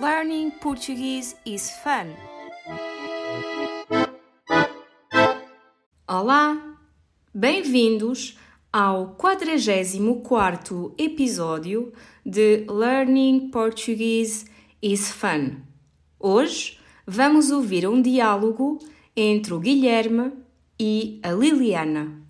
Learning Portuguese is fun. Olá, bem-vindos ao 44 episódio de Learning Portuguese is Fun. Hoje vamos ouvir um diálogo entre o Guilherme e a Liliana.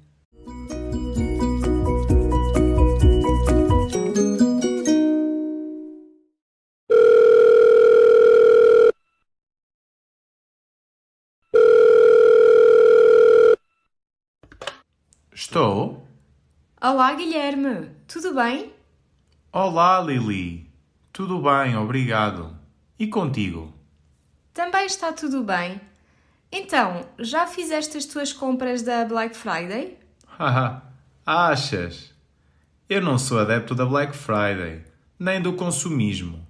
Estou? Olá, Guilherme, tudo bem? Olá, Lili. Tudo bem, obrigado. E contigo? Também está tudo bem. Então, já fizeste as tuas compras da Black Friday? Haha, achas? Eu não sou adepto da Black Friday, nem do consumismo.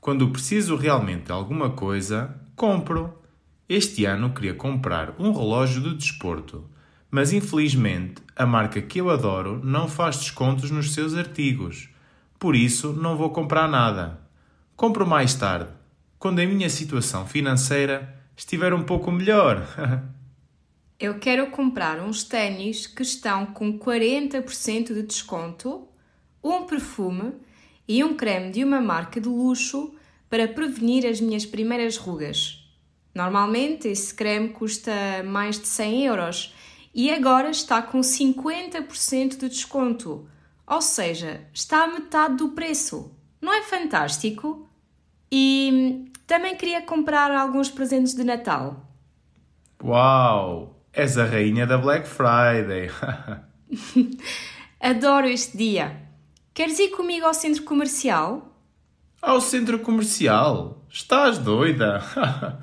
Quando preciso realmente de alguma coisa, compro. Este ano queria comprar um relógio de desporto, mas infelizmente a marca que eu adoro não faz descontos nos seus artigos. Por isso, não vou comprar nada. Compro mais tarde, quando a minha situação financeira estiver um pouco melhor. Eu quero comprar uns ténis que estão com 40% de desconto, um perfume e um creme de uma marca de luxo para prevenir as minhas primeiras rugas. Normalmente esse creme custa mais de 100 euros e agora está com 50% de desconto, ou seja, está a metade do preço. Não é fantástico? E também queria comprar alguns presentes de Natal. Uau! És a rainha da Black Friday! Adoro este dia. Queres ir comigo ao centro comercial? Ao centro comercial? Estás doida?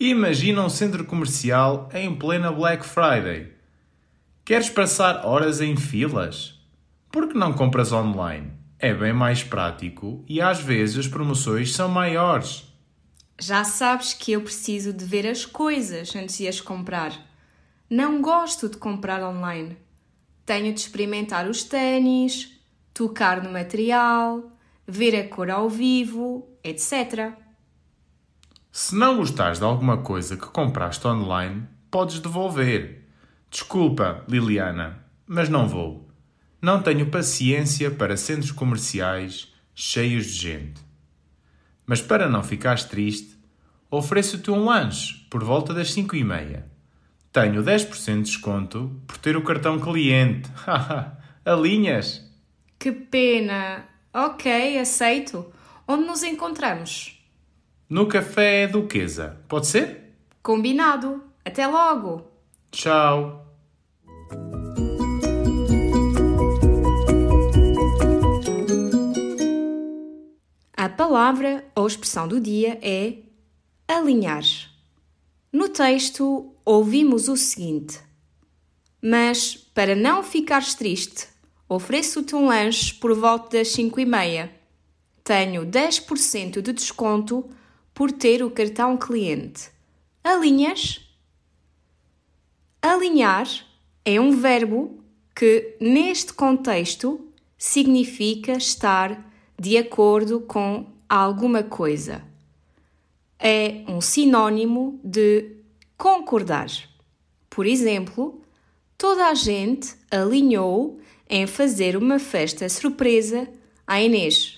Imagina um centro comercial em plena Black Friday. Queres passar horas em filas? Por que não compras online? É bem mais prático e às vezes as promoções são maiores. Já sabes que eu preciso de ver as coisas antes de as comprar. Não gosto de comprar online. Tenho de experimentar os ténis, tocar no material, ver a cor ao vivo, etc. Se não gostares de alguma coisa que compraste online, podes devolver. Desculpa, Liliana, mas não vou. Não tenho paciência para centros comerciais cheios de gente. Mas para não ficares triste, ofereço-te um lanche por volta das 5 e meia. Tenho 10% de desconto por ter o cartão cliente. Alinhas? Que pena! Ok, aceito. Onde nos encontramos? No Café Duquesa. Pode ser? Combinado. Até logo! Tchau! A palavra ou expressão do dia é alinhar. No texto, ouvimos o seguinte: Mas, para não ficares triste, ofereço-te um lanche por volta das 5 e meia. Tenho 10% de desconto por ter o cartão cliente. Alinhas? Alinhar é um verbo que, neste contexto, significa estar de acordo com alguma coisa. É um sinônimo de concordar. Por exemplo, toda a gente alinhou em fazer uma festa surpresa à Inês.